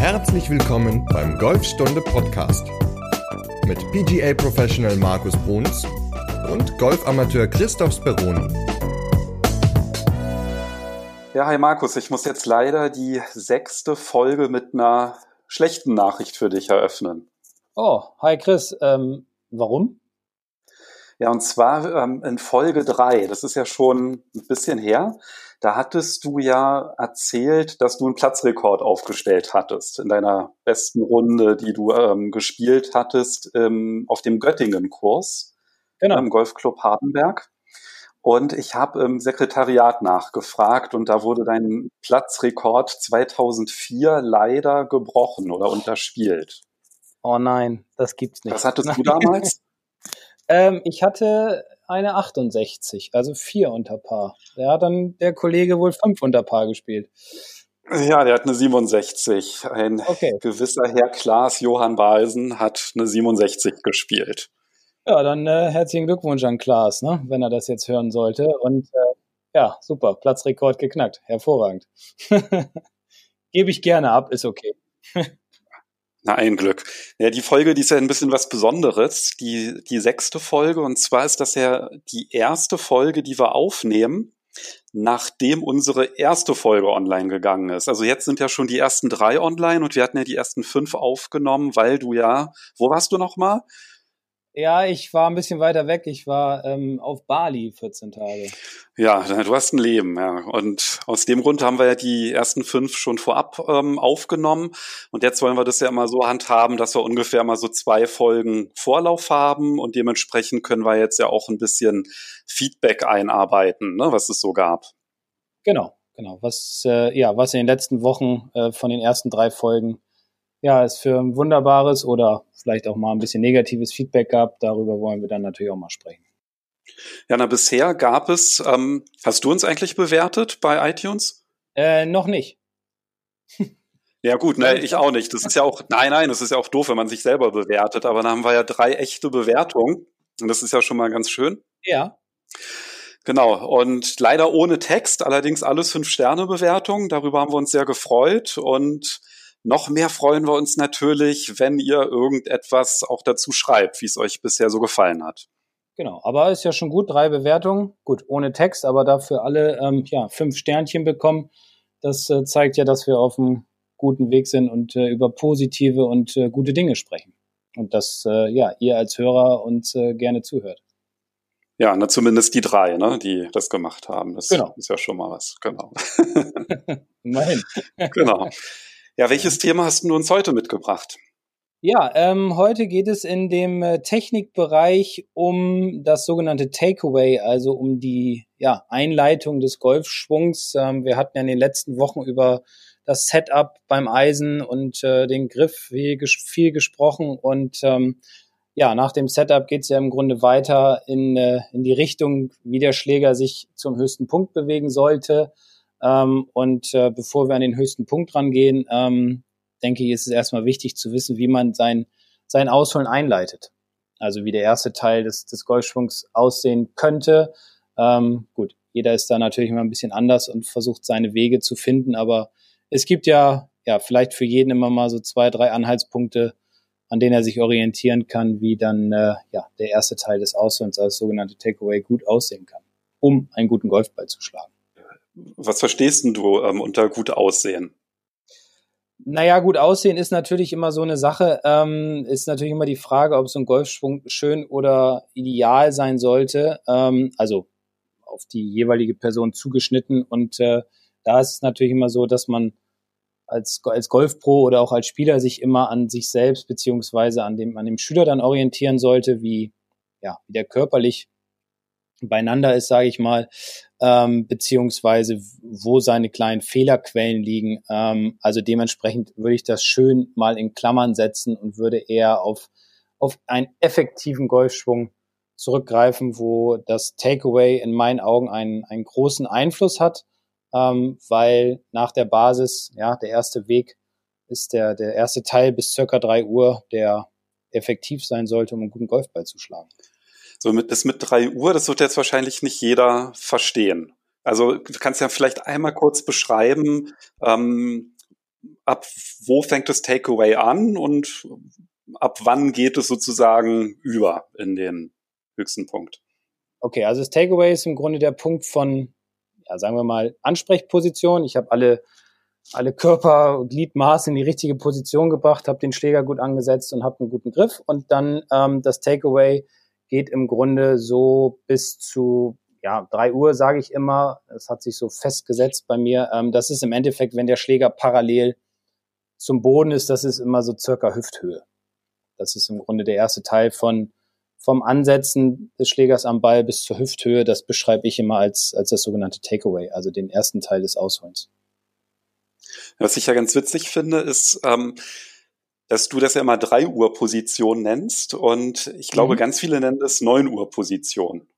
Herzlich willkommen beim Golfstunde Podcast mit PGA Professional Markus Bruns und Golfamateur Christoph Speroni. Ja, hi Markus, ich muss jetzt leider die sechste Folge mit einer schlechten Nachricht für dich eröffnen. Oh, hi Chris, ähm, warum? Ja, und zwar ähm, in Folge drei. das ist ja schon ein bisschen her, da hattest du ja erzählt, dass du einen Platzrekord aufgestellt hattest in deiner besten Runde, die du ähm, gespielt hattest ähm, auf dem Göttingen-Kurs genau. im Golfclub Hardenberg. Und ich habe im Sekretariat nachgefragt und da wurde dein Platzrekord 2004 leider gebrochen oder unterspielt. Oh nein, das gibt's nicht. Was hattest du damals? ähm, ich hatte eine 68, also vier unter Paar. Da hat dann der Kollege wohl fünf unter Paar gespielt. Ja, der hat eine 67. Ein okay. gewisser Herr Klaas Johann Balsen hat eine 67 gespielt. Ja, dann äh, herzlichen Glückwunsch an Klaas, ne, wenn er das jetzt hören sollte. Und äh, ja, super, Platzrekord geknackt. Hervorragend. Gebe ich gerne ab, ist okay. Na, ein Glück. Ja, die Folge, die ist ja ein bisschen was Besonderes, die, die sechste Folge. Und zwar ist das ja die erste Folge, die wir aufnehmen, nachdem unsere erste Folge online gegangen ist. Also jetzt sind ja schon die ersten drei online und wir hatten ja die ersten fünf aufgenommen, weil du ja, wo warst du nochmal? Ja, ich war ein bisschen weiter weg. Ich war ähm, auf Bali 14 Tage. Ja, du hast ein Leben, ja. Und aus dem Grund haben wir ja die ersten fünf schon vorab ähm, aufgenommen. Und jetzt wollen wir das ja immer so handhaben, dass wir ungefähr mal so zwei Folgen Vorlauf haben. Und dementsprechend können wir jetzt ja auch ein bisschen Feedback einarbeiten, ne, was es so gab. Genau, genau. Was, äh, ja, was in den letzten Wochen äh, von den ersten drei Folgen ja, es für ein wunderbares oder vielleicht auch mal ein bisschen negatives Feedback gab. Darüber wollen wir dann natürlich auch mal sprechen. Ja, na, bisher gab es, ähm, hast du uns eigentlich bewertet bei iTunes? Äh, noch nicht. Ja gut, ne, ich auch nicht. Das ist ja auch, nein, nein, das ist ja auch doof, wenn man sich selber bewertet. Aber dann haben wir ja drei echte Bewertungen. Und das ist ja schon mal ganz schön. Ja. Genau, und leider ohne Text, allerdings alles Fünf-Sterne-Bewertungen. Darüber haben wir uns sehr gefreut. Und noch mehr freuen wir uns natürlich, wenn ihr irgendetwas auch dazu schreibt, wie es euch bisher so gefallen hat. Genau, aber ist ja schon gut, drei Bewertungen, gut, ohne Text, aber dafür alle ähm, ja, fünf Sternchen bekommen. Das äh, zeigt ja, dass wir auf einem guten Weg sind und äh, über positive und äh, gute Dinge sprechen. Und dass äh, ja, ihr als Hörer uns äh, gerne zuhört. Ja, na, zumindest die drei, ne, die das gemacht haben. Das genau. ist ja schon mal was, genau. Immerhin. genau. Ja, welches Thema hast du uns heute mitgebracht? Ja, ähm, heute geht es in dem äh, Technikbereich um das sogenannte Takeaway, also um die ja, Einleitung des Golfschwungs. Ähm, wir hatten ja in den letzten Wochen über das Setup beim Eisen und äh, den Griff viel, viel gesprochen und ähm, ja, nach dem Setup geht es ja im Grunde weiter in, äh, in die Richtung, wie der Schläger sich zum höchsten Punkt bewegen sollte. Ähm, und äh, bevor wir an den höchsten Punkt rangehen, ähm, denke ich, ist es erstmal wichtig zu wissen, wie man sein, sein Ausholen einleitet. Also wie der erste Teil des, des Golfschwungs aussehen könnte. Ähm, gut, jeder ist da natürlich immer ein bisschen anders und versucht seine Wege zu finden, aber es gibt ja, ja, vielleicht für jeden immer mal so zwei, drei Anhaltspunkte, an denen er sich orientieren kann, wie dann äh, ja, der erste Teil des Ausholens, das sogenannte Takeaway, gut aussehen kann, um einen guten Golfball zu schlagen. Was verstehst du ähm, unter gut aussehen? Naja, gut aussehen ist natürlich immer so eine Sache. Ähm, ist natürlich immer die Frage, ob so ein Golfschwung schön oder ideal sein sollte. Ähm, also auf die jeweilige Person zugeschnitten. Und äh, da ist es natürlich immer so, dass man als, als Golfpro oder auch als Spieler sich immer an sich selbst beziehungsweise an dem, an dem Schüler dann orientieren sollte, wie, ja, wie der körperlich beieinander ist, sage ich mal, ähm, beziehungsweise wo seine kleinen Fehlerquellen liegen. Ähm, also dementsprechend würde ich das schön mal in Klammern setzen und würde eher auf, auf einen effektiven Golfschwung zurückgreifen, wo das Takeaway in meinen Augen einen, einen großen Einfluss hat, ähm, weil nach der Basis, ja, der erste Weg ist der, der erste Teil bis circa drei Uhr, der effektiv sein sollte, um einen guten Golfball zu schlagen. So mit, das mit drei Uhr, das wird jetzt wahrscheinlich nicht jeder verstehen. Also du kannst ja vielleicht einmal kurz beschreiben, ähm, ab wo fängt das Takeaway an und ab wann geht es sozusagen über in den höchsten Punkt? Okay, also das Takeaway ist im Grunde der Punkt von, ja, sagen wir mal, Ansprechposition. Ich habe alle, alle Körper, Gliedmaße in die richtige Position gebracht, habe den Schläger gut angesetzt und habe einen guten Griff. Und dann ähm, das Takeaway geht im Grunde so bis zu ja, drei Uhr sage ich immer, es hat sich so festgesetzt bei mir. Ähm, das ist im Endeffekt, wenn der Schläger parallel zum Boden ist, das ist immer so circa Hüfthöhe. Das ist im Grunde der erste Teil von vom Ansetzen des Schlägers am Ball bis zur Hüfthöhe, das beschreibe ich immer als, als das sogenannte Takeaway, also den ersten Teil des Ausholens. Was ich ja ganz witzig finde, ist, ähm, dass du das ja immer 3 Uhr Position nennst und ich glaube, mhm. ganz viele nennen das 9 Uhr Position.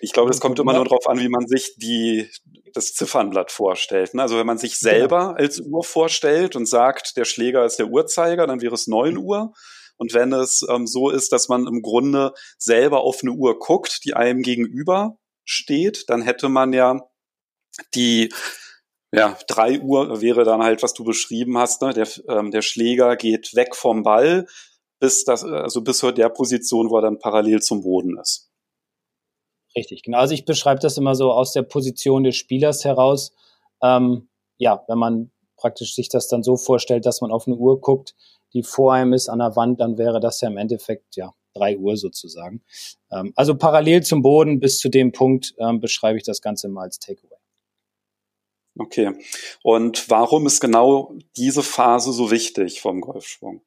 ich glaube, es kommt immer nur darauf an, wie man sich die, das Ziffernblatt vorstellt. Ne? Also wenn man sich selber als Uhr vorstellt und sagt, der Schläger ist der Uhrzeiger, dann wäre es 9 Uhr. Und wenn es ähm, so ist, dass man im Grunde selber auf eine Uhr guckt, die einem gegenüber steht, dann hätte man ja die ja, drei Uhr wäre dann halt, was du beschrieben hast, ne? der, ähm, der Schläger geht weg vom Ball bis das, also bis zu der Position, wo er dann parallel zum Boden ist. Richtig, genau. Also ich beschreibe das immer so aus der Position des Spielers heraus. Ähm, ja, wenn man praktisch sich das dann so vorstellt, dass man auf eine Uhr guckt, die vor einem ist an der Wand, dann wäre das ja im Endeffekt ja drei Uhr sozusagen. Ähm, also parallel zum Boden bis zu dem Punkt ähm, beschreibe ich das Ganze mal als Takeaway. Okay. Und warum ist genau diese Phase so wichtig vom Golfschwung?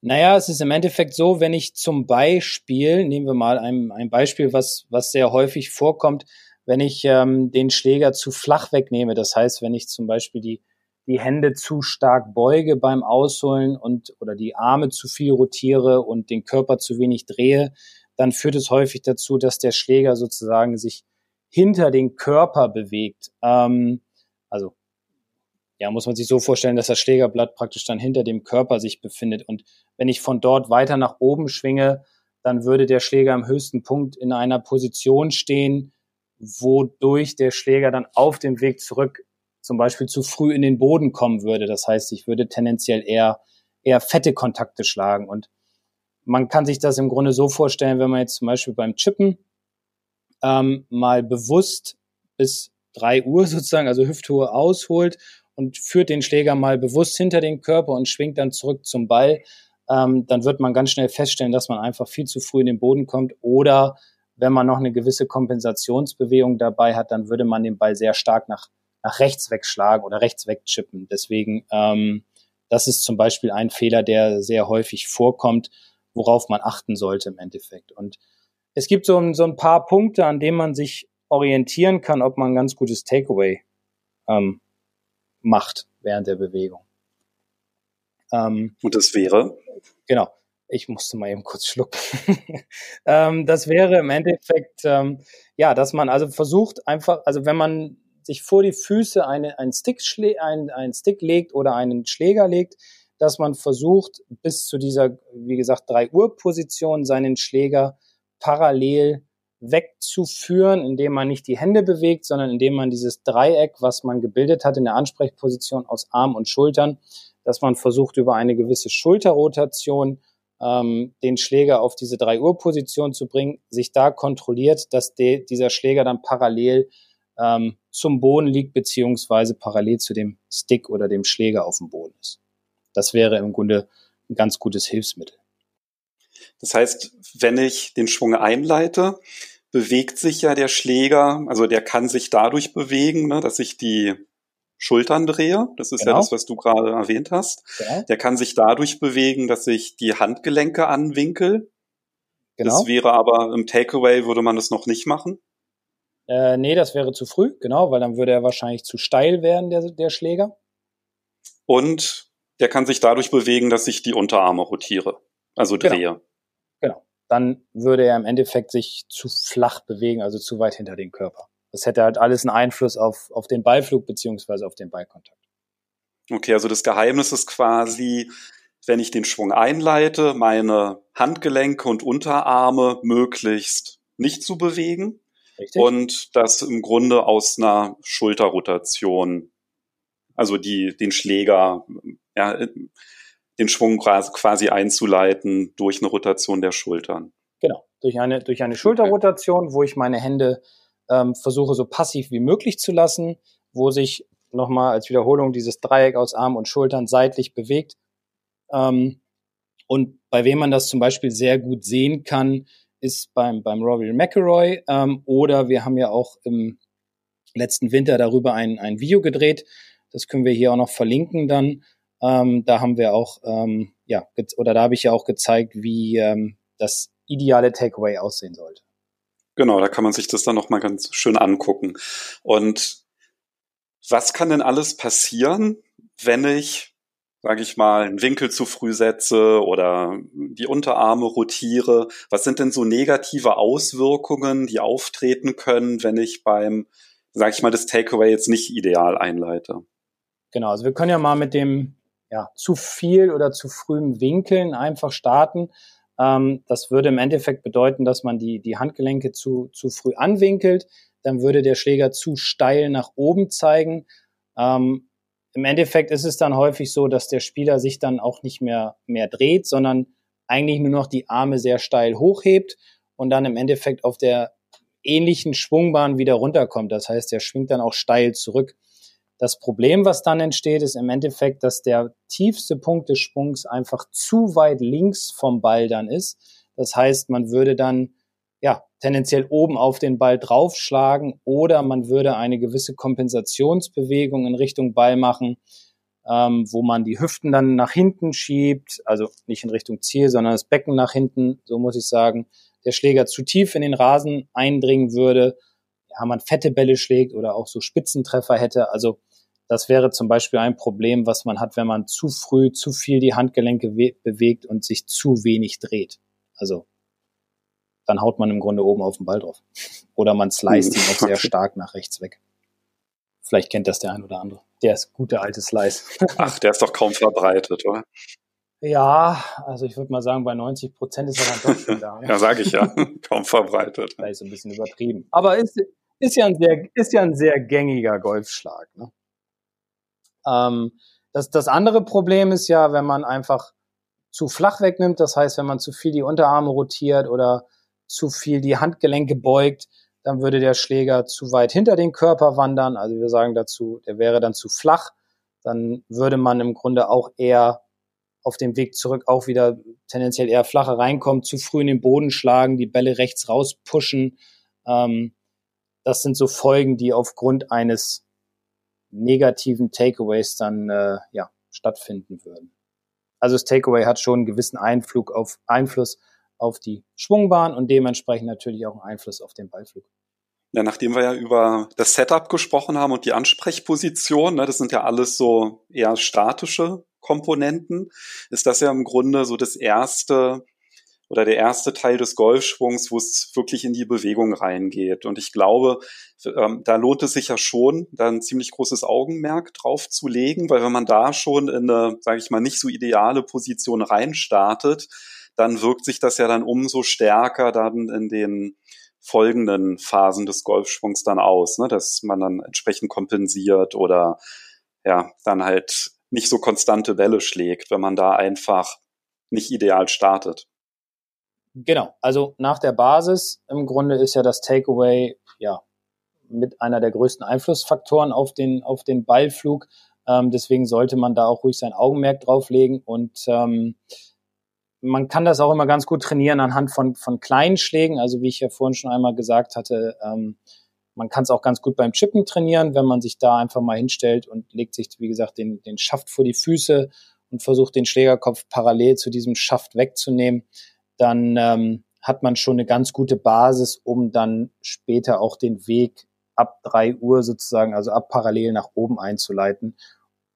Naja, es ist im Endeffekt so, wenn ich zum Beispiel, nehmen wir mal ein, ein Beispiel, was, was sehr häufig vorkommt, wenn ich ähm, den Schläger zu flach wegnehme. Das heißt, wenn ich zum Beispiel die die Hände zu stark beuge beim Ausholen und oder die Arme zu viel rotiere und den Körper zu wenig drehe, dann führt es häufig dazu, dass der Schläger sozusagen sich hinter den Körper bewegt. Ähm, also ja, muss man sich so vorstellen, dass das Schlägerblatt praktisch dann hinter dem Körper sich befindet. Und wenn ich von dort weiter nach oben schwinge, dann würde der Schläger am höchsten Punkt in einer Position stehen, wodurch der Schläger dann auf dem Weg zurück zum Beispiel zu früh in den Boden kommen würde. Das heißt, ich würde tendenziell eher, eher fette Kontakte schlagen. Und man kann sich das im Grunde so vorstellen, wenn man jetzt zum Beispiel beim Chippen ähm, mal bewusst bis drei Uhr sozusagen, also Hüfthohe ausholt und führt den Schläger mal bewusst hinter den Körper und schwingt dann zurück zum Ball, ähm, dann wird man ganz schnell feststellen, dass man einfach viel zu früh in den Boden kommt oder wenn man noch eine gewisse Kompensationsbewegung dabei hat, dann würde man den Ball sehr stark nach nach rechts wegschlagen oder rechts wegchippen. Deswegen, ähm, das ist zum Beispiel ein Fehler, der sehr häufig vorkommt, worauf man achten sollte im Endeffekt. Und es gibt so, so ein paar Punkte, an denen man sich orientieren kann, ob man ein ganz gutes Takeaway ähm, macht während der Bewegung. Ähm, Und das wäre? Genau. Ich musste mal eben kurz schlucken. ähm, das wäre im Endeffekt, ähm, ja, dass man also versucht einfach, also wenn man sich vor die Füße eine, ein Stick, ein, ein Stick legt oder einen Schläger legt, dass man versucht, bis zu dieser, wie gesagt, 3 Uhr Position seinen Schläger parallel wegzuführen, indem man nicht die Hände bewegt, sondern indem man dieses Dreieck, was man gebildet hat in der Ansprechposition aus Arm und Schultern, dass man versucht, über eine gewisse Schulterrotation ähm, den Schläger auf diese 3 Uhr Position zu bringen, sich da kontrolliert, dass de, dieser Schläger dann parallel ähm, zum Boden liegt, beziehungsweise parallel zu dem Stick oder dem Schläger auf dem Boden ist. Das wäre im Grunde ein ganz gutes Hilfsmittel. Das heißt, wenn ich den Schwung einleite, bewegt sich ja der Schläger, also der kann sich dadurch bewegen, ne, dass ich die Schultern drehe. Das ist genau. ja das, was du gerade erwähnt hast. Ja. Der kann sich dadurch bewegen, dass ich die Handgelenke anwinkel. Genau. Das wäre aber im Takeaway würde man das noch nicht machen. Äh, nee, das wäre zu früh, genau, weil dann würde er wahrscheinlich zu steil werden, der, der Schläger. Und der kann sich dadurch bewegen, dass ich die Unterarme rotiere, also genau. drehe. Dann würde er im Endeffekt sich zu flach bewegen, also zu weit hinter den Körper. Das hätte halt alles einen Einfluss auf, auf den Ballflug beziehungsweise auf den Ballkontakt. Okay, also das Geheimnis ist quasi, wenn ich den Schwung einleite, meine Handgelenke und Unterarme möglichst nicht zu bewegen, Richtig. Und das im Grunde aus einer Schulterrotation also die, den Schläger, ja, den Schwung quasi einzuleiten durch eine Rotation der Schultern. Genau, durch eine, durch eine Schulterrotation, wo ich meine Hände ähm, versuche so passiv wie möglich zu lassen, wo sich nochmal als Wiederholung dieses Dreieck aus Arm und Schultern seitlich bewegt. Ähm, und bei wem man das zum Beispiel sehr gut sehen kann, ist beim, beim Rory McElroy. Ähm, oder wir haben ja auch im letzten Winter darüber ein, ein Video gedreht. Das können wir hier auch noch verlinken dann. Ähm, da haben wir auch, ähm, ja, oder da habe ich ja auch gezeigt, wie ähm, das ideale Takeaway aussehen sollte. Genau, da kann man sich das dann nochmal ganz schön angucken. Und was kann denn alles passieren, wenn ich sage ich mal, einen Winkel zu früh setze oder die Unterarme rotiere? Was sind denn so negative Auswirkungen, die auftreten können, wenn ich beim, sage ich mal, das Takeaway jetzt nicht ideal einleite? Genau, also wir können ja mal mit dem ja, zu viel oder zu frühen Winkeln einfach starten. Ähm, das würde im Endeffekt bedeuten, dass man die, die Handgelenke zu, zu früh anwinkelt. Dann würde der Schläger zu steil nach oben zeigen. Ähm, im Endeffekt ist es dann häufig so, dass der Spieler sich dann auch nicht mehr, mehr dreht, sondern eigentlich nur noch die Arme sehr steil hochhebt und dann im Endeffekt auf der ähnlichen Schwungbahn wieder runterkommt. Das heißt, er schwingt dann auch steil zurück. Das Problem, was dann entsteht, ist im Endeffekt, dass der tiefste Punkt des Schwungs einfach zu weit links vom Ball dann ist. Das heißt, man würde dann ja, tendenziell oben auf den Ball draufschlagen oder man würde eine gewisse Kompensationsbewegung in Richtung Ball machen, ähm, wo man die Hüften dann nach hinten schiebt, also nicht in Richtung Ziel, sondern das Becken nach hinten, so muss ich sagen, der Schläger zu tief in den Rasen eindringen würde, ja, man fette Bälle schlägt oder auch so Spitzentreffer hätte. Also das wäre zum Beispiel ein Problem, was man hat, wenn man zu früh zu viel die Handgelenke bewegt und sich zu wenig dreht. Also dann haut man im Grunde oben auf den Ball drauf. Oder man sliced ihn auch sehr stark nach rechts weg. Vielleicht kennt das der ein oder andere. Der ist gute alte Slice. Ach, der ist doch kaum verbreitet, oder? Ja, also ich würde mal sagen, bei 90 Prozent ist er dann doch schon da. ja, sage ich ja. kaum verbreitet. Vielleicht so ein bisschen übertrieben. Aber ist, ist, ja, ein sehr, ist ja ein sehr gängiger Golfschlag. Ne? Ähm, das, das andere Problem ist ja, wenn man einfach zu flach wegnimmt, das heißt, wenn man zu viel die Unterarme rotiert oder zu viel die Handgelenke beugt, dann würde der Schläger zu weit hinter den Körper wandern. Also wir sagen dazu, der wäre dann zu flach. Dann würde man im Grunde auch eher auf dem Weg zurück auch wieder tendenziell eher flacher reinkommen, zu früh in den Boden schlagen, die Bälle rechts raus pushen. Ähm, das sind so Folgen, die aufgrund eines negativen Takeaways dann äh, ja, stattfinden würden. Also das Takeaway hat schon einen gewissen Einflug auf, Einfluss auf die Schwungbahn und dementsprechend natürlich auch einen Einfluss auf den Ballflug. Ja, nachdem wir ja über das Setup gesprochen haben und die Ansprechposition, ne, das sind ja alles so eher statische Komponenten, ist das ja im Grunde so das erste oder der erste Teil des Golfschwungs, wo es wirklich in die Bewegung reingeht. Und ich glaube, ähm, da lohnt es sich ja schon, da ein ziemlich großes Augenmerk drauf zu legen, weil wenn man da schon in eine, sage ich mal, nicht so ideale Position reinstartet, dann wirkt sich das ja dann umso stärker dann in den folgenden Phasen des Golfschwungs dann aus, ne? dass man dann entsprechend kompensiert oder ja, dann halt nicht so konstante Welle schlägt, wenn man da einfach nicht ideal startet. Genau, also nach der Basis im Grunde ist ja das Takeaway ja mit einer der größten Einflussfaktoren auf den auf den Ballflug. Ähm, deswegen sollte man da auch ruhig sein Augenmerk drauflegen und ähm, man kann das auch immer ganz gut trainieren anhand von, von kleinen Schlägen. Also wie ich ja vorhin schon einmal gesagt hatte, ähm, man kann es auch ganz gut beim Chippen trainieren, wenn man sich da einfach mal hinstellt und legt sich, wie gesagt, den, den Schaft vor die Füße und versucht, den Schlägerkopf parallel zu diesem Schaft wegzunehmen. Dann ähm, hat man schon eine ganz gute Basis, um dann später auch den Weg ab drei Uhr sozusagen, also ab parallel nach oben einzuleiten,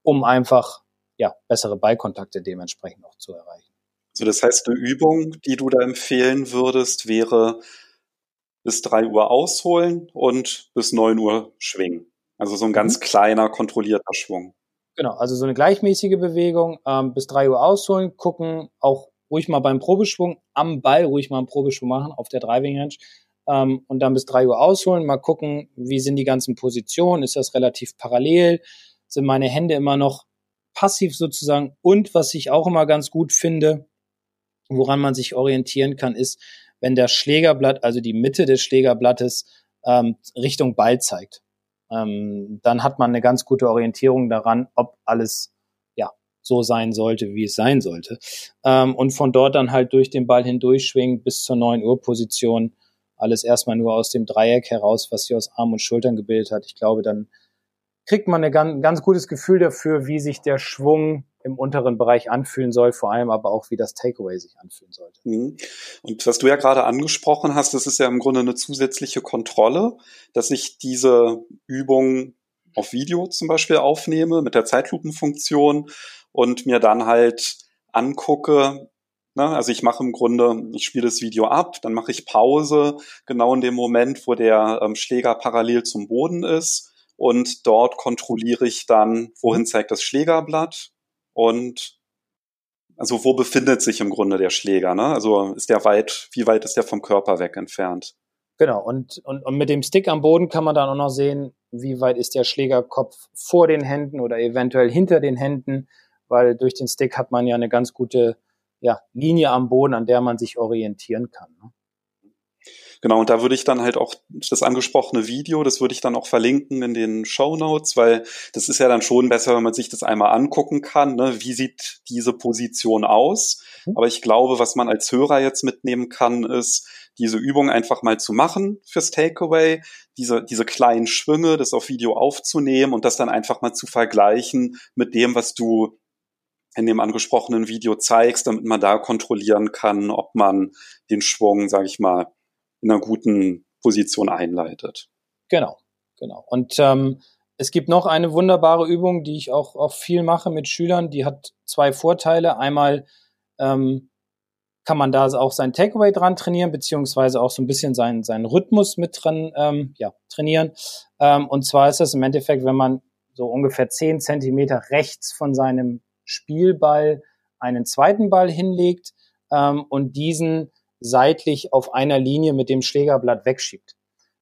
um einfach ja bessere Ballkontakte dementsprechend auch zu erreichen. So, das heißt, eine Übung, die du da empfehlen würdest, wäre bis drei Uhr ausholen und bis neun Uhr schwingen. Also so ein ganz mhm. kleiner, kontrollierter Schwung. Genau, also so eine gleichmäßige Bewegung, ähm, bis drei Uhr ausholen, gucken, auch ruhig mal beim Probeschwung am Ball ruhig mal einen Probeschwung machen auf der Driving Range ähm, und dann bis drei Uhr ausholen, mal gucken, wie sind die ganzen Positionen, ist das relativ parallel, sind meine Hände immer noch passiv sozusagen. Und was ich auch immer ganz gut finde, woran man sich orientieren kann, ist, wenn der Schlägerblatt, also die Mitte des Schlägerblattes, ähm, Richtung Ball zeigt. Ähm, dann hat man eine ganz gute Orientierung daran, ob alles so sein sollte, wie es sein sollte. Ähm, und von dort dann halt durch den Ball hindurchschwingen bis zur 9 Uhr Position. Alles erstmal nur aus dem Dreieck heraus, was sich aus Arm und Schultern gebildet hat. Ich glaube, dann kriegt man ein ganz, ganz gutes Gefühl dafür, wie sich der Schwung im unteren Bereich anfühlen soll, vor allem aber auch, wie das Takeaway sich anfühlen sollte. Mhm. Und was du ja gerade angesprochen hast, das ist ja im Grunde eine zusätzliche Kontrolle, dass ich diese Übung auf Video zum Beispiel aufnehme mit der Zeitlupenfunktion und mir dann halt angucke, ne, also ich mache im Grunde, ich spiele das Video ab, dann mache ich Pause, genau in dem Moment, wo der ähm, Schläger parallel zum Boden ist und dort kontrolliere ich dann, wohin zeigt das Schlägerblatt und also wo befindet sich im Grunde der Schläger, ne? Also ist der weit, wie weit ist der vom Körper weg entfernt? Genau, und, und, und mit dem Stick am Boden kann man dann auch noch sehen, wie weit ist der Schlägerkopf vor den Händen oder eventuell hinter den Händen, weil durch den Stick hat man ja eine ganz gute ja, Linie am Boden, an der man sich orientieren kann. Ne? Genau, und da würde ich dann halt auch das angesprochene Video, das würde ich dann auch verlinken in den Show Notes, weil das ist ja dann schon besser, wenn man sich das einmal angucken kann. Ne? Wie sieht diese Position aus? Mhm. Aber ich glaube, was man als Hörer jetzt mitnehmen kann, ist, diese Übung einfach mal zu machen fürs Takeaway, diese, diese kleinen Schwünge, das auf Video aufzunehmen und das dann einfach mal zu vergleichen mit dem, was du in dem angesprochenen Video zeigst, damit man da kontrollieren kann, ob man den Schwung, sage ich mal, in einer guten Position einleitet. Genau, genau. Und ähm, es gibt noch eine wunderbare Übung, die ich auch, auch viel mache mit Schülern. Die hat zwei Vorteile. Einmal ähm, kann man da auch sein Takeaway dran trainieren, beziehungsweise auch so ein bisschen seinen, seinen Rhythmus mit dran ähm, ja, trainieren. Ähm, und zwar ist das im Endeffekt, wenn man so ungefähr zehn Zentimeter rechts von seinem Spielball einen zweiten Ball hinlegt ähm, und diesen seitlich auf einer Linie mit dem Schlägerblatt wegschiebt.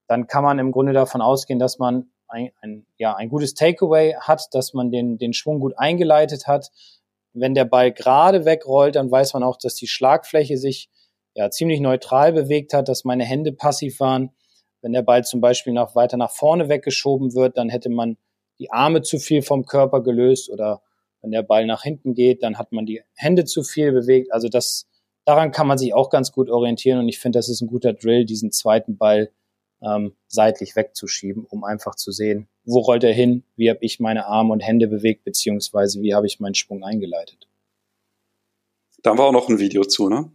Dann kann man im Grunde davon ausgehen, dass man ein, ein, ja, ein gutes Takeaway hat, dass man den, den Schwung gut eingeleitet hat. Wenn der Ball gerade wegrollt, dann weiß man auch, dass die Schlagfläche sich ja, ziemlich neutral bewegt hat, dass meine Hände passiv waren. Wenn der Ball zum Beispiel noch weiter nach vorne weggeschoben wird, dann hätte man die Arme zu viel vom Körper gelöst oder wenn der Ball nach hinten geht, dann hat man die Hände zu viel bewegt. Also das daran kann man sich auch ganz gut orientieren und ich finde, das ist ein guter Drill, diesen zweiten Ball ähm, seitlich wegzuschieben, um einfach zu sehen, wo rollt er hin, wie habe ich meine Arme und Hände bewegt, beziehungsweise wie habe ich meinen Schwung eingeleitet. Da wir auch noch ein Video zu, ne?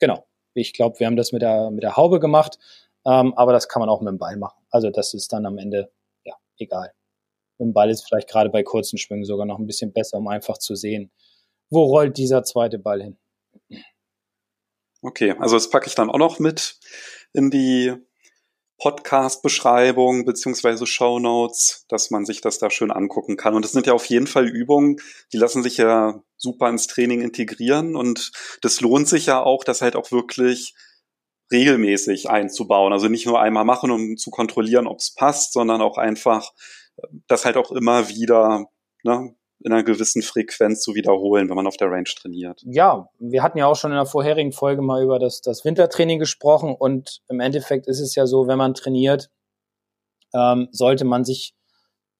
Genau. Ich glaube, wir haben das mit der, mit der Haube gemacht, ähm, aber das kann man auch mit dem Ball machen. Also das ist dann am Ende, ja, egal. Dem Ball ist vielleicht gerade bei kurzen Schwüngen sogar noch ein bisschen besser, um einfach zu sehen, wo rollt dieser zweite Ball hin. Okay, also das packe ich dann auch noch mit in die Podcast-Beschreibung beziehungsweise Show Notes, dass man sich das da schön angucken kann. Und das sind ja auf jeden Fall Übungen, die lassen sich ja super ins Training integrieren und das lohnt sich ja auch, das halt auch wirklich regelmäßig einzubauen. Also nicht nur einmal machen, um zu kontrollieren, ob es passt, sondern auch einfach das halt auch immer wieder ne, in einer gewissen Frequenz zu wiederholen, wenn man auf der Range trainiert. Ja, wir hatten ja auch schon in der vorherigen Folge mal über das, das Wintertraining gesprochen und im Endeffekt ist es ja so, wenn man trainiert, ähm, sollte man sich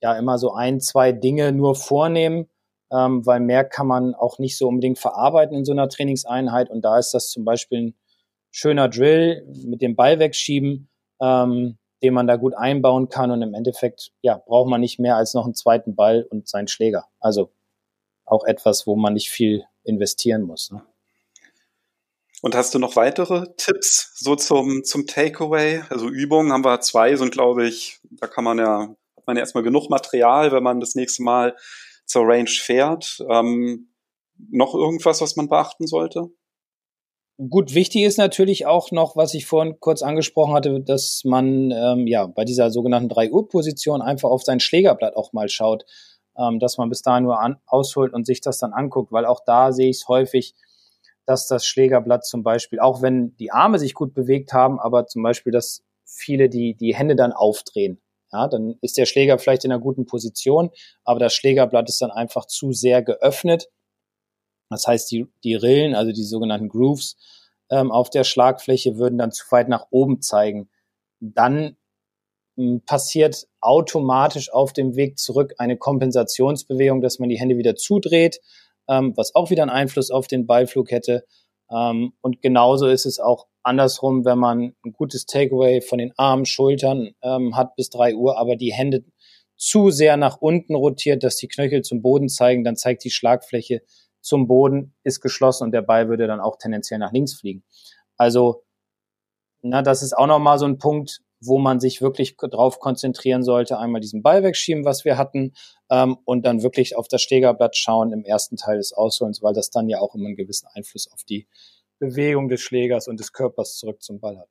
ja immer so ein, zwei Dinge nur vornehmen, ähm, weil mehr kann man auch nicht so unbedingt verarbeiten in so einer Trainingseinheit und da ist das zum Beispiel ein schöner Drill mit dem Ball wegschieben, ähm, den man da gut einbauen kann. Und im Endeffekt, ja, braucht man nicht mehr als noch einen zweiten Ball und seinen Schläger. Also auch etwas, wo man nicht viel investieren muss. Ne? Und hast du noch weitere Tipps so zum, zum Takeaway? Also Übungen haben wir zwei, sind glaube ich, da kann man ja, hat man ja erstmal genug Material, wenn man das nächste Mal zur Range fährt. Ähm, noch irgendwas, was man beachten sollte? Gut, wichtig ist natürlich auch noch, was ich vorhin kurz angesprochen hatte, dass man ähm, ja bei dieser sogenannten 3 Uhr Position einfach auf sein Schlägerblatt auch mal schaut, ähm, dass man bis dahin nur an, ausholt und sich das dann anguckt, weil auch da sehe ich es häufig, dass das Schlägerblatt zum Beispiel, auch wenn die Arme sich gut bewegt haben, aber zum Beispiel, dass viele die, die Hände dann aufdrehen. Ja, dann ist der Schläger vielleicht in einer guten Position, aber das Schlägerblatt ist dann einfach zu sehr geöffnet. Das heißt, die, die Rillen, also die sogenannten Grooves ähm, auf der Schlagfläche würden dann zu weit nach oben zeigen. Dann ähm, passiert automatisch auf dem Weg zurück eine Kompensationsbewegung, dass man die Hände wieder zudreht, ähm, was auch wieder einen Einfluss auf den Ballflug hätte. Ähm, und genauso ist es auch andersrum, wenn man ein gutes Takeaway von den Armen, Schultern ähm, hat bis drei Uhr, aber die Hände zu sehr nach unten rotiert, dass die Knöchel zum Boden zeigen, dann zeigt die Schlagfläche zum Boden, ist geschlossen und der Ball würde dann auch tendenziell nach links fliegen. Also, na, das ist auch nochmal so ein Punkt, wo man sich wirklich drauf konzentrieren sollte. Einmal diesen Ball wegschieben, was wir hatten, ähm, und dann wirklich auf das Stegerblatt schauen im ersten Teil des Ausholens, weil das dann ja auch immer einen gewissen Einfluss auf die Bewegung des Schlägers und des Körpers zurück zum Ball hat.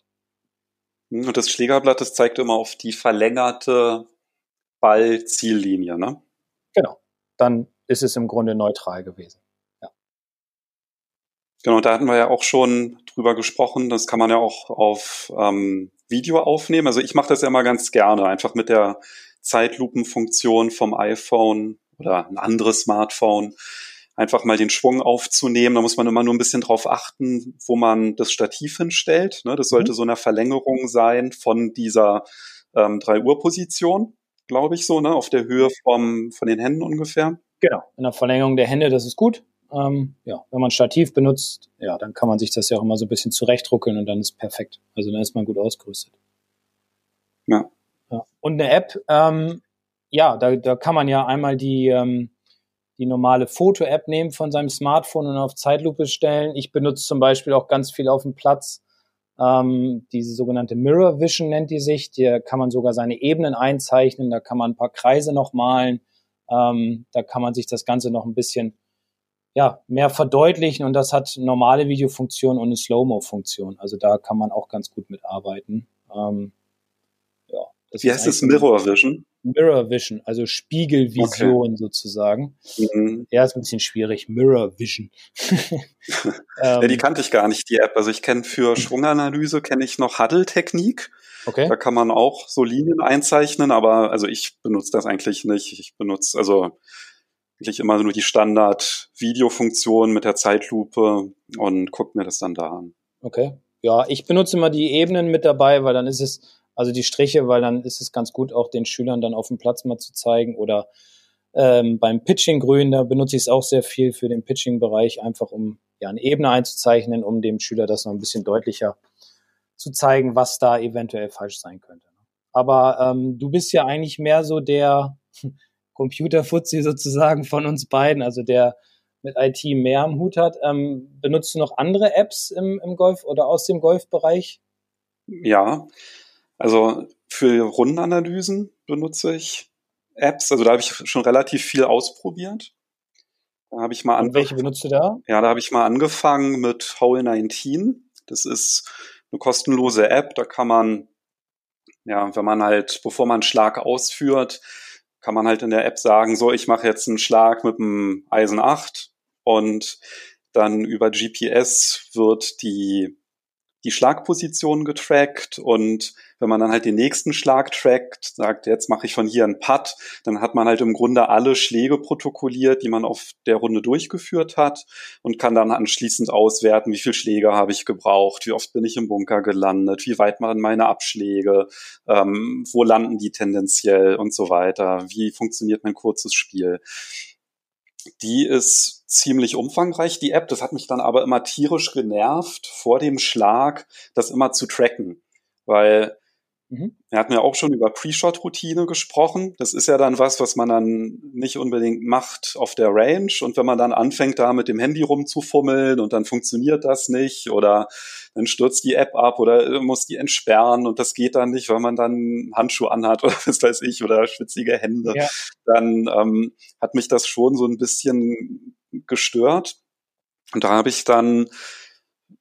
Und das Schlägerblatt, das zeigt immer auf die verlängerte Ballziellinie, ne? Genau. Dann ist es im Grunde neutral gewesen. Genau, da hatten wir ja auch schon drüber gesprochen. Das kann man ja auch auf ähm, Video aufnehmen. Also ich mache das ja immer ganz gerne, einfach mit der Zeitlupenfunktion vom iPhone oder ein anderes Smartphone einfach mal den Schwung aufzunehmen. Da muss man immer nur ein bisschen drauf achten, wo man das Stativ hinstellt. Ne? Das sollte mhm. so eine Verlängerung sein von dieser ähm, 3 Uhr Position, glaube ich so, ne? auf der Höhe vom, von den Händen ungefähr. Genau, in der Verlängerung der Hände, das ist gut. Ähm, ja, wenn man Stativ benutzt, ja, dann kann man sich das ja auch immer so ein bisschen zurechtruckeln und dann ist perfekt. Also dann ist man gut ausgerüstet. Ja. ja. Und eine App, ähm, ja, da, da kann man ja einmal die, ähm, die normale Foto-App nehmen von seinem Smartphone und auf Zeitlupe stellen. Ich benutze zum Beispiel auch ganz viel auf dem Platz ähm, diese sogenannte Mirror Vision nennt die sich. Hier kann man sogar seine Ebenen einzeichnen, da kann man ein paar Kreise noch malen, ähm, da kann man sich das Ganze noch ein bisschen ja, mehr verdeutlichen und das hat normale Videofunktion und eine Slow-Mo-Funktion. Also da kann man auch ganz gut mitarbeiten. Ähm, ja, Wie heißt es Mirror Vision? Mirror Vision, also Spiegelvision okay. sozusagen. Mhm. Ja, ist ein bisschen schwierig. Mirror Vision. ja, die ähm. kannte ich gar nicht, die App. Also ich kenne für Schwunganalyse kenne ich noch Huddle-Technik. Okay. Da kann man auch so Linien einzeichnen, aber also ich benutze das eigentlich nicht. Ich benutze also eigentlich immer nur die Standard-Videofunktion mit der Zeitlupe und gucke mir das dann da an. Okay. Ja, ich benutze immer die Ebenen mit dabei, weil dann ist es also die Striche, weil dann ist es ganz gut, auch den Schülern dann auf dem Platz mal zu zeigen. Oder ähm, beim Pitching-Grün, da benutze ich es auch sehr viel für den Pitching-Bereich, einfach um ja eine Ebene einzuzeichnen, um dem Schüler das noch ein bisschen deutlicher zu zeigen, was da eventuell falsch sein könnte. Aber ähm, du bist ja eigentlich mehr so der Computerfuzzi sozusagen von uns beiden, also der mit IT mehr am Hut hat. Ähm, benutzt du noch andere Apps im, im Golf oder aus dem Golfbereich? Ja, also für Rundenanalysen benutze ich Apps. Also da habe ich schon relativ viel ausprobiert. Da habe ich mal Und welche benutzt du da? Ja, da habe ich mal angefangen mit Hole 19. Das ist eine kostenlose App. Da kann man, ja, wenn man halt, bevor man einen Schlag ausführt, kann man halt in der App sagen, so, ich mache jetzt einen Schlag mit dem Eisen 8 und dann über GPS wird die die Schlagposition getrackt und wenn man dann halt den nächsten Schlag trackt, sagt, jetzt mache ich von hier einen Putt, dann hat man halt im Grunde alle Schläge protokolliert, die man auf der Runde durchgeführt hat und kann dann anschließend auswerten, wie viele Schläge habe ich gebraucht, wie oft bin ich im Bunker gelandet, wie weit waren meine Abschläge, ähm, wo landen die tendenziell und so weiter, wie funktioniert mein kurzes Spiel. Die ist ziemlich umfangreich, die App. Das hat mich dann aber immer tierisch genervt, vor dem Schlag das immer zu tracken. Weil. Wir hatten ja auch schon über Pre-Shot-Routine gesprochen. Das ist ja dann was, was man dann nicht unbedingt macht auf der Range. Und wenn man dann anfängt, da mit dem Handy rumzufummeln und dann funktioniert das nicht oder dann stürzt die App ab oder muss die entsperren und das geht dann nicht, weil man dann Handschuhe anhat oder was weiß ich oder schwitzige Hände, ja. dann ähm, hat mich das schon so ein bisschen gestört. Und da habe ich dann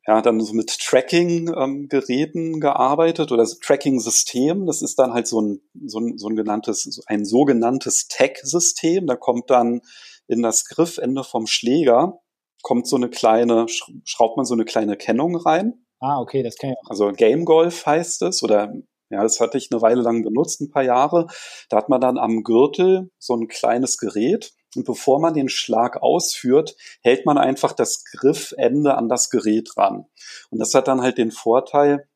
ja, dann so mit Tracking-Geräten ähm, gearbeitet oder Tracking-System. Das ist dann halt so ein, so ein, so ein genanntes, ein sogenanntes Tag-System. Da kommt dann in das Griffende vom Schläger kommt so eine kleine, schraubt man so eine kleine Kennung rein. Ah, okay, das kann ich auch. Also Game Golf heißt es oder Ja, das hatte ich eine Weile lang benutzt, ein paar Jahre. Da hat man dann am Gürtel so ein kleines Gerät. Und bevor man den Schlag ausführt, hält man einfach das Griffende an das Gerät ran. Und das hat dann halt den Vorteil,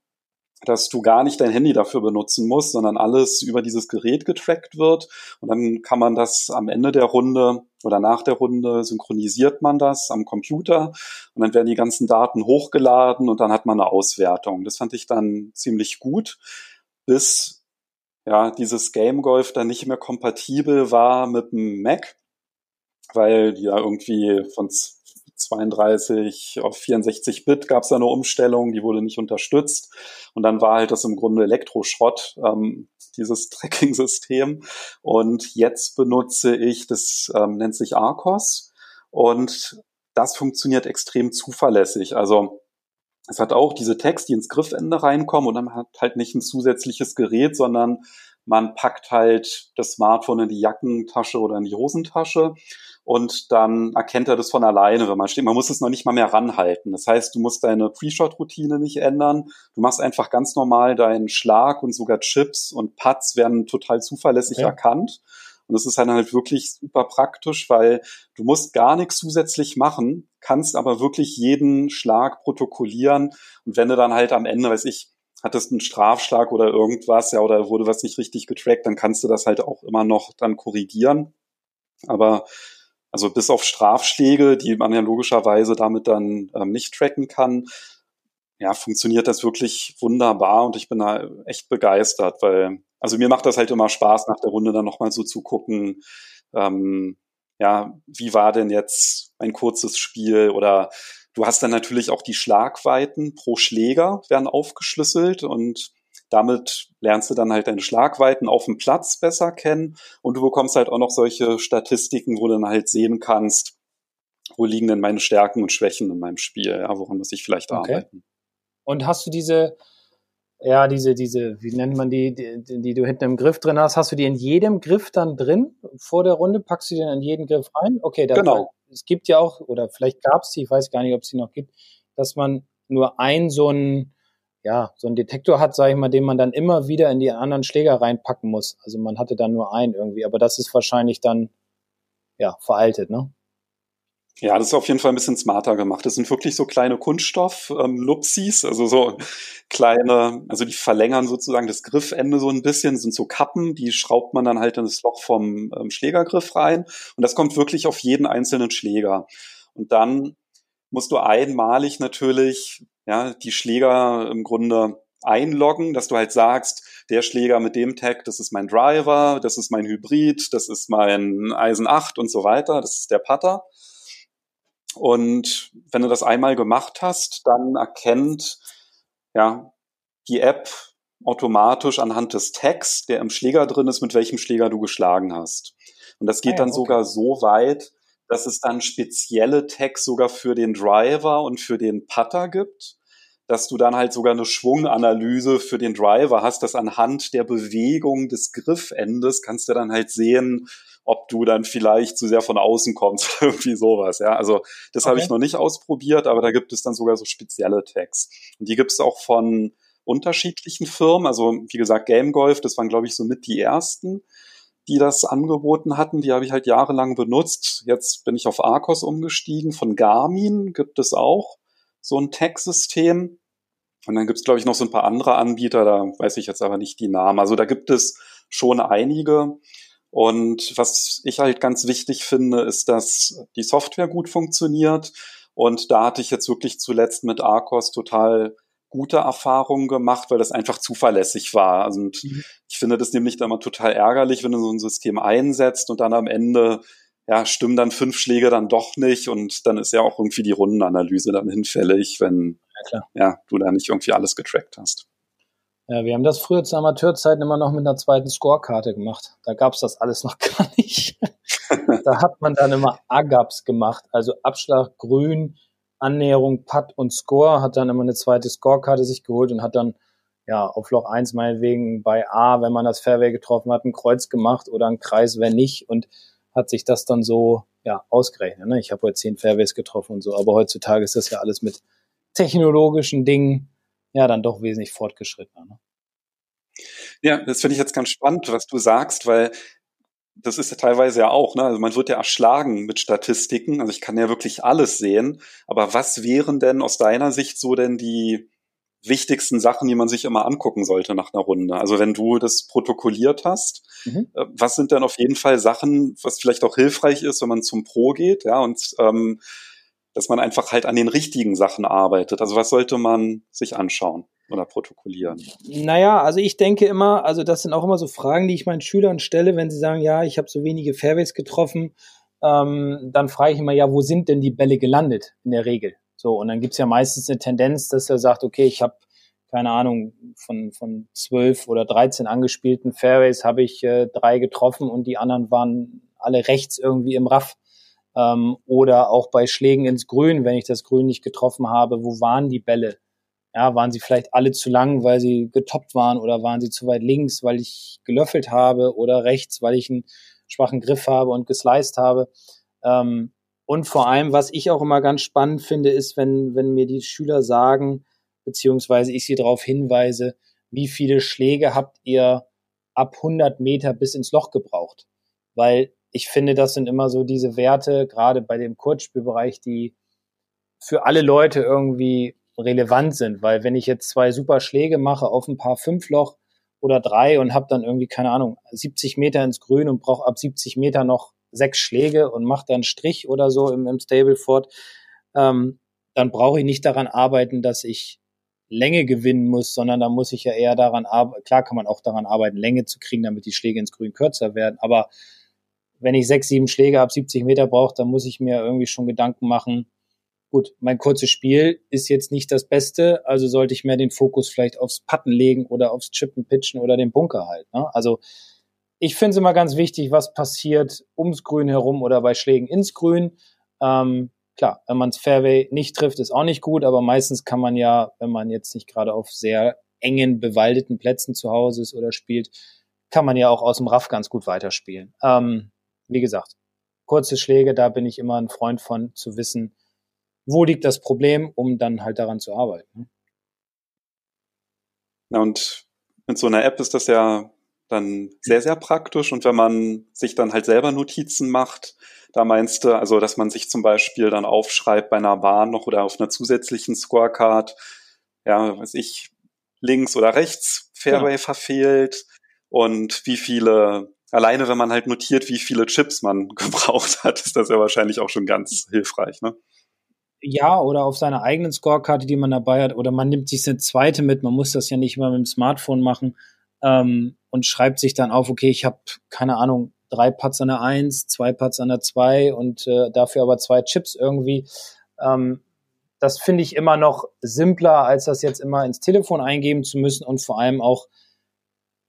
dass du gar nicht dein Handy dafür benutzen musst, sondern alles über dieses Gerät getrackt wird. Und dann kann man das am Ende der Runde oder nach der Runde synchronisiert man das am Computer und dann werden die ganzen Daten hochgeladen und dann hat man eine Auswertung. Das fand ich dann ziemlich gut, bis ja dieses Game Golf dann nicht mehr kompatibel war mit dem Mac, weil die da irgendwie von 32 auf 64 Bit gab es da eine Umstellung, die wurde nicht unterstützt. Und dann war halt das im Grunde Elektroschrott, ähm, dieses Tracking-System. Und jetzt benutze ich, das ähm, nennt sich Arcos. Und das funktioniert extrem zuverlässig. Also es hat auch diese Text, die ins Griffende reinkommen und dann hat halt nicht ein zusätzliches Gerät, sondern man packt halt das Smartphone in die Jackentasche oder in die Hosentasche und dann erkennt er das von alleine, wenn man steht. Man muss es noch nicht mal mehr ranhalten. Das heißt, du musst deine Pre-Shot-Routine nicht ändern. Du machst einfach ganz normal deinen Schlag und sogar Chips und Putts werden total zuverlässig okay. erkannt. Und das ist dann halt wirklich super praktisch, weil du musst gar nichts zusätzlich machen, kannst aber wirklich jeden Schlag protokollieren. Und wenn du dann halt am Ende, weiß ich, hattest einen Strafschlag oder irgendwas, ja, oder wurde was nicht richtig getrackt, dann kannst du das halt auch immer noch dann korrigieren. Aber also bis auf Strafschläge, die man ja logischerweise damit dann ähm, nicht tracken kann, ja, funktioniert das wirklich wunderbar und ich bin da echt begeistert, weil, also mir macht das halt immer Spaß, nach der Runde dann nochmal so zu gucken, ähm, ja, wie war denn jetzt ein kurzes Spiel oder du hast dann natürlich auch die Schlagweiten pro Schläger werden aufgeschlüsselt und damit lernst du dann halt deine Schlagweiten auf dem Platz besser kennen und du bekommst halt auch noch solche Statistiken, wo du dann halt sehen kannst, wo liegen denn meine Stärken und Schwächen in meinem Spiel, ja, woran muss ich vielleicht okay. arbeiten. Und hast du diese, ja, diese, diese, wie nennt man die, die, die, du hinten im Griff drin hast, hast du die in jedem Griff dann drin vor der Runde? Packst du die in jeden Griff rein? Okay, dann, genau. es gibt ja auch, oder vielleicht gab es die, ich weiß gar nicht, ob es die noch gibt, dass man nur ein so ein ja, so ein Detektor hat, sage ich mal, den man dann immer wieder in die anderen Schläger reinpacken muss. Also man hatte dann nur einen irgendwie, aber das ist wahrscheinlich dann ja veraltet, ne? Ja, das ist auf jeden Fall ein bisschen smarter gemacht. Das sind wirklich so kleine Kunststoff-Lupsis, ähm, also so kleine, also die verlängern sozusagen das Griffende so ein bisschen, sind so Kappen, die schraubt man dann halt in das Loch vom ähm, Schlägergriff rein und das kommt wirklich auf jeden einzelnen Schläger. Und dann musst du einmalig natürlich ja, die Schläger im Grunde einloggen, dass du halt sagst, der Schläger mit dem Tag, das ist mein Driver, das ist mein Hybrid, das ist mein Eisen 8 und so weiter, das ist der Putter. Und wenn du das einmal gemacht hast, dann erkennt ja die App automatisch anhand des Tags, der im Schläger drin ist, mit welchem Schläger du geschlagen hast. Und das geht ah ja, dann okay. sogar so weit, dass es dann spezielle Tags sogar für den Driver und für den Putter gibt, dass du dann halt sogar eine Schwunganalyse für den Driver hast, dass anhand der Bewegung des Griffendes kannst du dann halt sehen, ob du dann vielleicht zu sehr von außen kommst oder irgendwie sowas. Ja, also das okay. habe ich noch nicht ausprobiert, aber da gibt es dann sogar so spezielle Tags. Und die gibt es auch von unterschiedlichen Firmen. Also wie gesagt, Game Golf, das waren glaube ich so mit die ersten die das angeboten hatten. Die habe ich halt jahrelang benutzt. Jetzt bin ich auf Arcos umgestiegen. Von Garmin gibt es auch so ein Tag-System. Und dann gibt es, glaube ich, noch so ein paar andere Anbieter, da weiß ich jetzt aber nicht die Namen. Also da gibt es schon einige. Und was ich halt ganz wichtig finde, ist, dass die Software gut funktioniert. Und da hatte ich jetzt wirklich zuletzt mit Arcos total gute Erfahrungen gemacht, weil das einfach zuverlässig war. Also und mhm. ich finde das nämlich dann immer total ärgerlich, wenn du so ein System einsetzt und dann am Ende ja, stimmen dann fünf Schläge dann doch nicht und dann ist ja auch irgendwie die Rundenanalyse dann hinfällig, wenn ja, ja, du da nicht irgendwie alles getrackt hast. Ja, wir haben das früher zu Amateurzeiten immer noch mit einer zweiten Scorekarte gemacht. Da gab's das alles noch gar nicht. da hat man dann immer Agaps gemacht, also Abschlag grün, Annäherung, Putt und Score, hat dann immer eine zweite Scorekarte sich geholt und hat dann ja auf Loch 1 meinetwegen bei A, wenn man das Fairway getroffen hat, ein Kreuz gemacht oder ein Kreis, wenn nicht und hat sich das dann so ja ausgerechnet. Ne? Ich habe heute zehn Fairways getroffen und so, aber heutzutage ist das ja alles mit technologischen Dingen ja dann doch wesentlich fortgeschrittener. Ne? Ja, das finde ich jetzt ganz spannend, was du sagst, weil das ist ja teilweise ja auch, ne? Also man wird ja erschlagen mit Statistiken. Also ich kann ja wirklich alles sehen. Aber was wären denn aus deiner Sicht so denn die wichtigsten Sachen, die man sich immer angucken sollte nach einer Runde? Also wenn du das protokolliert hast, mhm. Äh, was sind denn auf jeden Fall Sachen, was vielleicht auch hilfreich ist, wenn man zum Pro geht, ja, und ähm, dass man einfach halt an den richtigen Sachen arbeitet. Also was sollte man sich anschauen? Oder protokollieren? Naja, also ich denke immer, also das sind auch immer so Fragen, die ich meinen Schülern stelle, wenn sie sagen, ja, ich habe so wenige Fairways getroffen, ähm, dann frage ich immer, ja, wo sind denn die Bälle gelandet in der Regel? So, und dann gibt's ja meistens eine Tendenz, dass er sagt, okay, ich habe, keine Ahnung, von, von zwölf oder dreizehn angespielten Fairways habe ich äh, drei getroffen und die anderen waren alle rechts irgendwie im Raff. Ähm, oder auch bei Schlägen ins Grün, wenn ich das Grün nicht getroffen habe, wo waren die Bälle? Ja, waren sie vielleicht alle zu lang, weil sie getoppt waren oder waren sie zu weit links, weil ich gelöffelt habe oder rechts, weil ich einen schwachen Griff habe und gesliced habe. Ähm, und vor allem, was ich auch immer ganz spannend finde, ist, wenn, wenn mir die Schüler sagen, beziehungsweise ich sie darauf hinweise, wie viele Schläge habt ihr ab 100 Meter bis ins Loch gebraucht? Weil ich finde, das sind immer so diese Werte, gerade bei dem Kurzspielbereich, die für alle Leute irgendwie relevant sind, weil wenn ich jetzt zwei super Schläge mache auf ein paar Fünfloch oder drei und habe dann irgendwie, keine Ahnung, 70 Meter ins Grün und brauche ab 70 Meter noch sechs Schläge und mache dann Strich oder so im, im Stableford, ähm, dann brauche ich nicht daran arbeiten, dass ich Länge gewinnen muss, sondern da muss ich ja eher daran arbeiten, klar kann man auch daran arbeiten, Länge zu kriegen, damit die Schläge ins Grün kürzer werden, aber wenn ich sechs, sieben Schläge ab 70 Meter brauche, dann muss ich mir irgendwie schon Gedanken machen, gut, mein kurzes Spiel ist jetzt nicht das Beste, also sollte ich mehr den Fokus vielleicht aufs Putten legen oder aufs Chippen, Pitchen oder den Bunker halt. Ne? Also ich finde es immer ganz wichtig, was passiert ums Grün herum oder bei Schlägen ins Grün. Ähm, klar, wenn man es Fairway nicht trifft, ist auch nicht gut, aber meistens kann man ja, wenn man jetzt nicht gerade auf sehr engen, bewaldeten Plätzen zu Hause ist oder spielt, kann man ja auch aus dem Raff ganz gut weiterspielen. Ähm, wie gesagt, kurze Schläge, da bin ich immer ein Freund von zu wissen, wo liegt das Problem, um dann halt daran zu arbeiten. Ne? Ja, und mit so einer App ist das ja dann sehr, sehr praktisch. Und wenn man sich dann halt selber Notizen macht, da meinst du, also dass man sich zum Beispiel dann aufschreibt bei einer Bahn noch oder auf einer zusätzlichen Scorecard, ja, weiß ich, links oder rechts Fairway ja. verfehlt und wie viele, alleine wenn man halt notiert, wie viele Chips man gebraucht hat, ist das ja wahrscheinlich auch schon ganz hilfreich, ne? Ja, oder auf seiner eigenen Scorekarte, die man dabei hat, oder man nimmt sich eine zweite mit, man muss das ja nicht immer mit dem Smartphone machen ähm, und schreibt sich dann auf, okay, ich habe, keine Ahnung, drei Putts an der Eins, zwei Putts an der Zwei und äh, dafür aber zwei Chips irgendwie. Ähm, das finde ich immer noch simpler, als das jetzt immer ins Telefon eingeben zu müssen und vor allem auch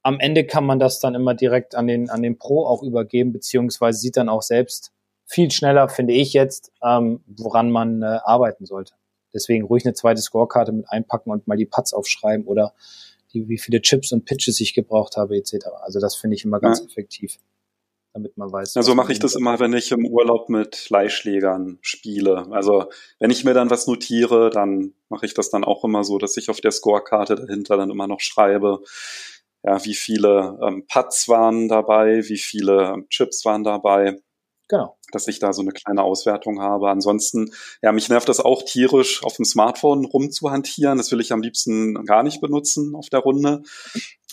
am Ende kann man das dann immer direkt an den, an den Pro auch übergeben, beziehungsweise sieht dann auch selbst, viel schneller, finde ich jetzt, ähm, woran man äh, arbeiten sollte. Deswegen ruhig eine zweite Scorekarte mit einpacken und mal die Putts aufschreiben oder die, wie viele Chips und Pitches ich gebraucht habe, etc. Also das finde ich immer ganz ja. effektiv, damit man weiß. Also mache ich das immer, wenn ich im Urlaub mit Leihschlägern spiele. Also wenn ich mir dann was notiere, dann mache ich das dann auch immer so, dass ich auf der Scorekarte dahinter dann immer noch schreibe, ja, wie viele ähm, Putts waren dabei, wie viele Chips waren dabei Genau. Dass ich da so eine kleine Auswertung habe. Ansonsten, ja, mich nervt das auch tierisch, auf dem Smartphone rumzuhantieren. Das will ich am liebsten gar nicht benutzen auf der Runde.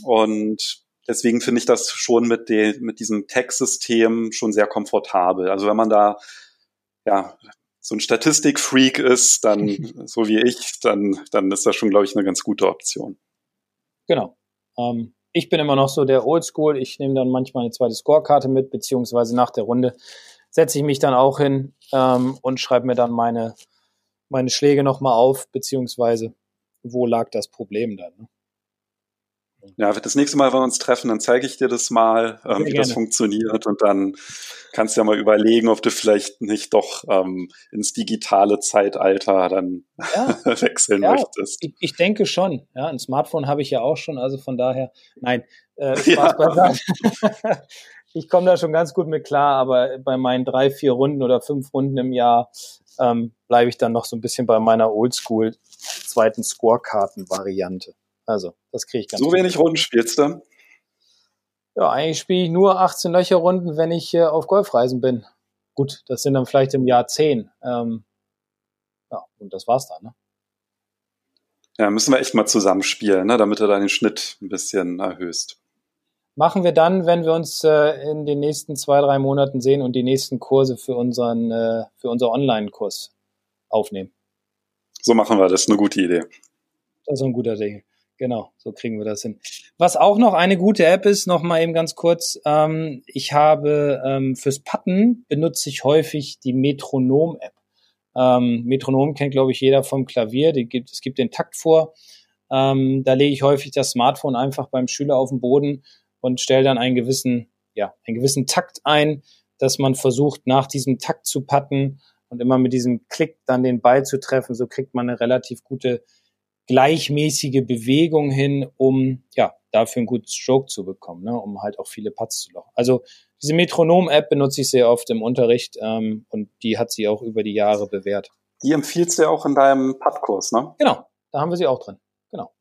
Und deswegen finde ich das schon mit, de, mit diesem Tech-System schon sehr komfortabel. Also wenn man da, ja, so ein Statistikfreak ist, dann, so wie ich, dann, dann ist das schon, glaube ich, eine ganz gute Option. Genau. Ähm, ich bin immer noch so der Oldschool. Ich nehme dann manchmal eine zweite Scorekarte mit, beziehungsweise nach der Runde setze ich mich dann auch hin ähm, und schreibe mir dann meine, meine Schläge nochmal auf, beziehungsweise wo lag das Problem dann. Ne? Ja, das nächste Mal, wenn wir uns treffen, dann zeige ich dir das mal, ähm, wie gerne. das funktioniert und dann kannst du ja mal überlegen, ob du vielleicht nicht doch ähm, ins digitale Zeitalter dann ja. wechseln ja, möchtest. Ich, ich, denke schon. Ja, ein Smartphone habe ich ja auch schon, also von daher, nein, äh, Spaß ja. ich komme da schon ganz gut mit klar, aber bei meinen drei, vier Runden oder fünf Runden im Jahr ähm, bleibe ich dann noch so ein bisschen bei meiner Oldschool zweiten Scorekarten-Variante. Also, das kriege ich ganz So wenig Runden spielst du? Ja, eigentlich spiele ich nur 18 Löcher Runden, wenn ich äh, auf Golfreisen bin. Gut, das sind dann vielleicht im Jahr 10. Ähm, ja, und das war's dann, ne? Ja, müssen wir echt mal zusammenspielen, ne, damit du deinen Schnitt ein bisschen erhöhst. Machen wir dann, wenn wir uns äh, in den nächsten zwei, drei Monaten sehen und die nächsten Kurse für unseren, äh, für unser Online-Kurs aufnehmen. So machen wir das, eine gute Idee. Das ist ein guter Ding. Genau, so kriegen wir das hin. Was auch noch eine gute App ist, noch mal eben ganz kurz. Ähm, ich habe ähm, fürs Patten benutze ich häufig die Metronom-App. Ähm, Metronom kennt, glaube ich, jeder vom Klavier. Die gibt, es gibt den Takt vor. Ähm, da lege ich häufig das Smartphone einfach beim Schüler auf den Boden und stelle dann einen gewissen, ja, einen gewissen Takt ein, dass man versucht, nach diesem Takt zu patten und immer mit diesem Klick dann den Ball zu treffen. So kriegt man eine relativ gute gleichmäßige Bewegung hin, um ja dafür einen guten Stroke zu bekommen, ne, um halt auch viele Putts zu lochen. Also diese Metronom-App benutze ich sehr oft im Unterricht ähm, und die hat sie auch über die Jahre bewährt. Die empfiehlst du ja auch in deinem Puttkurs, ne? Genau, da haben wir sie auch drin. Genau.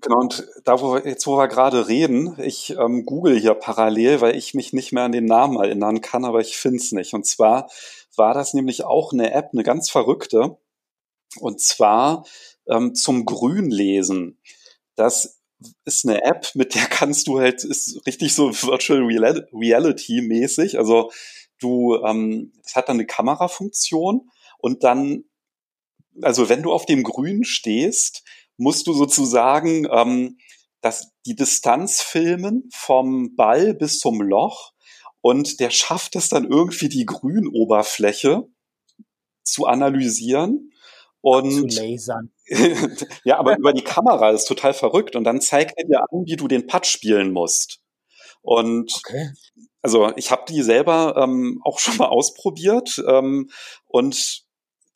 Genau, und da, wo wir, jetzt wo wir gerade reden, ich ähm, google hier parallel, weil ich mich nicht mehr an den Namen erinnern kann, aber ich finde es nicht. Und zwar war das nämlich auch eine App, eine ganz verrückte. Und zwar ähm, zum Grünlesen. Das ist eine App, mit der kannst du halt, ist richtig so Virtual Reality mäßig. Also du, ähm, das hat dann eine Kamerafunktion und dann, also wenn du auf dem Grün stehst, musst du sozusagen ähm, das, die Distanz filmen vom Ball bis zum Loch und der schafft es dann irgendwie die Grünoberfläche zu analysieren und zu lasern. ja, aber über die Kamera ist total verrückt und dann zeigt er dir an, wie du den Putt spielen musst. Und okay. also ich habe die selber ähm, auch schon mal ausprobiert ähm, und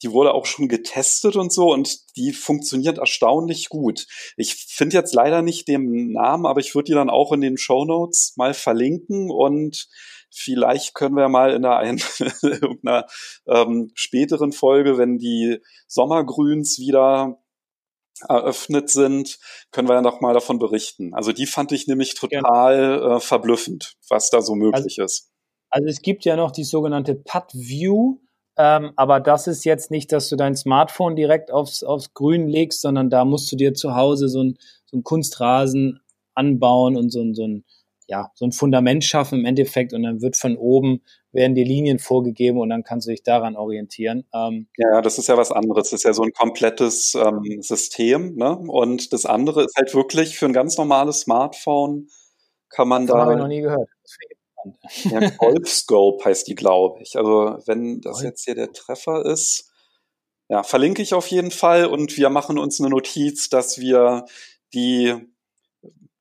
die wurde auch schon getestet und so und die funktioniert erstaunlich gut. Ich finde jetzt leider nicht den Namen, aber ich würde die dann auch in den Show Notes mal verlinken und Vielleicht können wir mal in einer, einer ähm, späteren Folge, wenn die Sommergrüns wieder eröffnet sind, können wir ja noch mal davon berichten. Also die fand ich nämlich total äh, verblüffend, was da so möglich also, ist. Also es gibt ja noch die sogenannte Putt View, ähm, aber das ist jetzt nicht, dass du dein Smartphone direkt aufs, aufs Grün legst, sondern da musst du dir zu Hause so ein, so ein Kunstrasen anbauen und so ein, so ein ja, so ein Fundament schaffen im Endeffekt und dann wird von oben werden die Linien vorgegeben und dann kannst du dich daran orientieren. Ähm, ja, das ist ja was anderes. Das ist ja so ein komplettes ähm, System. Ne? Und das andere ist halt wirklich für ein ganz normales Smartphone kann man das da. Habe ich noch nie gehört. Ja, Golfscope heißt die, glaube ich. Also wenn das jetzt hier der Treffer ist, ja, verlinke ich auf jeden Fall und wir machen uns eine Notiz, dass wir die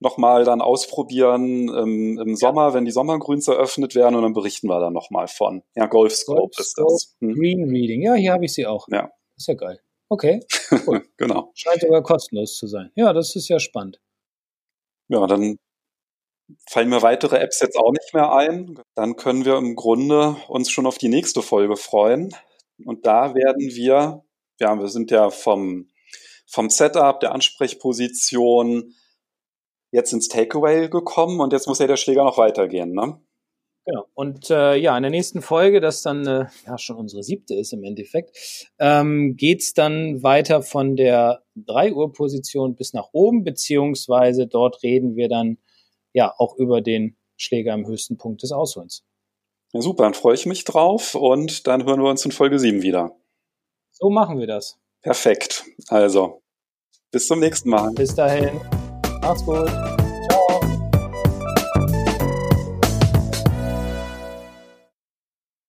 nochmal dann ausprobieren ähm, im Sommer, wenn die Sommergrüns eröffnet werden und dann berichten wir dann nochmal von. Ja, Golf ist das. Hm. Green Reading, ja, hier habe ich sie auch. Ja. Ist ja geil. Okay, cool. genau. Scheint sogar kostenlos zu sein. Ja, das ist ja spannend. Ja, dann fallen mir weitere Apps jetzt auch nicht mehr ein. Dann können wir im Grunde uns schon auf die nächste Folge freuen. Und da werden wir, ja, wir sind ja vom, vom Setup, der Ansprechposition, jetzt ins Takeaway gekommen und jetzt muss ja der Schläger noch weitergehen, ne? Genau. Und äh, ja, in der nächsten Folge, das dann äh, ja schon unsere siebte ist im Endeffekt, ähm, geht's dann weiter von der 3 Uhr Position bis nach oben, beziehungsweise dort reden wir dann ja auch über den Schläger am höchsten Punkt des Ausholens. Ja, super, dann freue ich mich drauf und dann hören wir uns in Folge 7 wieder. So machen wir das. Perfekt. Also, bis zum nächsten Mal. Bis dahin. Macht's gut.